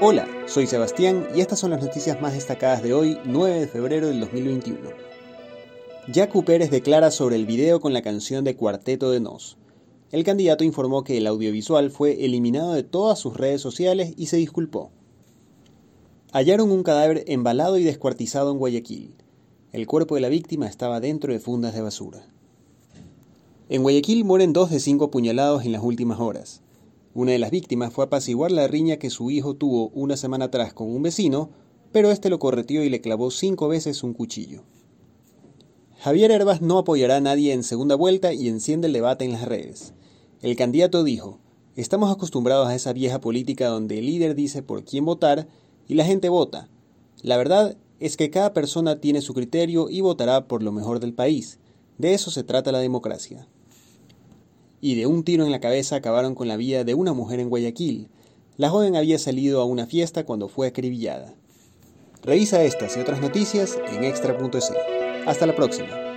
Hola, soy Sebastián y estas son las noticias más destacadas de hoy, 9 de febrero del 2021. Jacu Pérez declara sobre el video con la canción de Cuarteto de Nos. El candidato informó que el audiovisual fue eliminado de todas sus redes sociales y se disculpó. Hallaron un cadáver embalado y descuartizado en Guayaquil. El cuerpo de la víctima estaba dentro de fundas de basura. En Guayaquil mueren dos de cinco apuñalados en las últimas horas. Una de las víctimas fue apaciguar la riña que su hijo tuvo una semana atrás con un vecino, pero este lo correteó y le clavó cinco veces un cuchillo. Javier Herbas no apoyará a nadie en segunda vuelta y enciende el debate en las redes. El candidato dijo, estamos acostumbrados a esa vieja política donde el líder dice por quién votar y la gente vota. La verdad es que cada persona tiene su criterio y votará por lo mejor del país. De eso se trata la democracia y de un tiro en la cabeza acabaron con la vida de una mujer en Guayaquil. La joven había salido a una fiesta cuando fue acribillada. Revisa estas y otras noticias en extra.es. Hasta la próxima.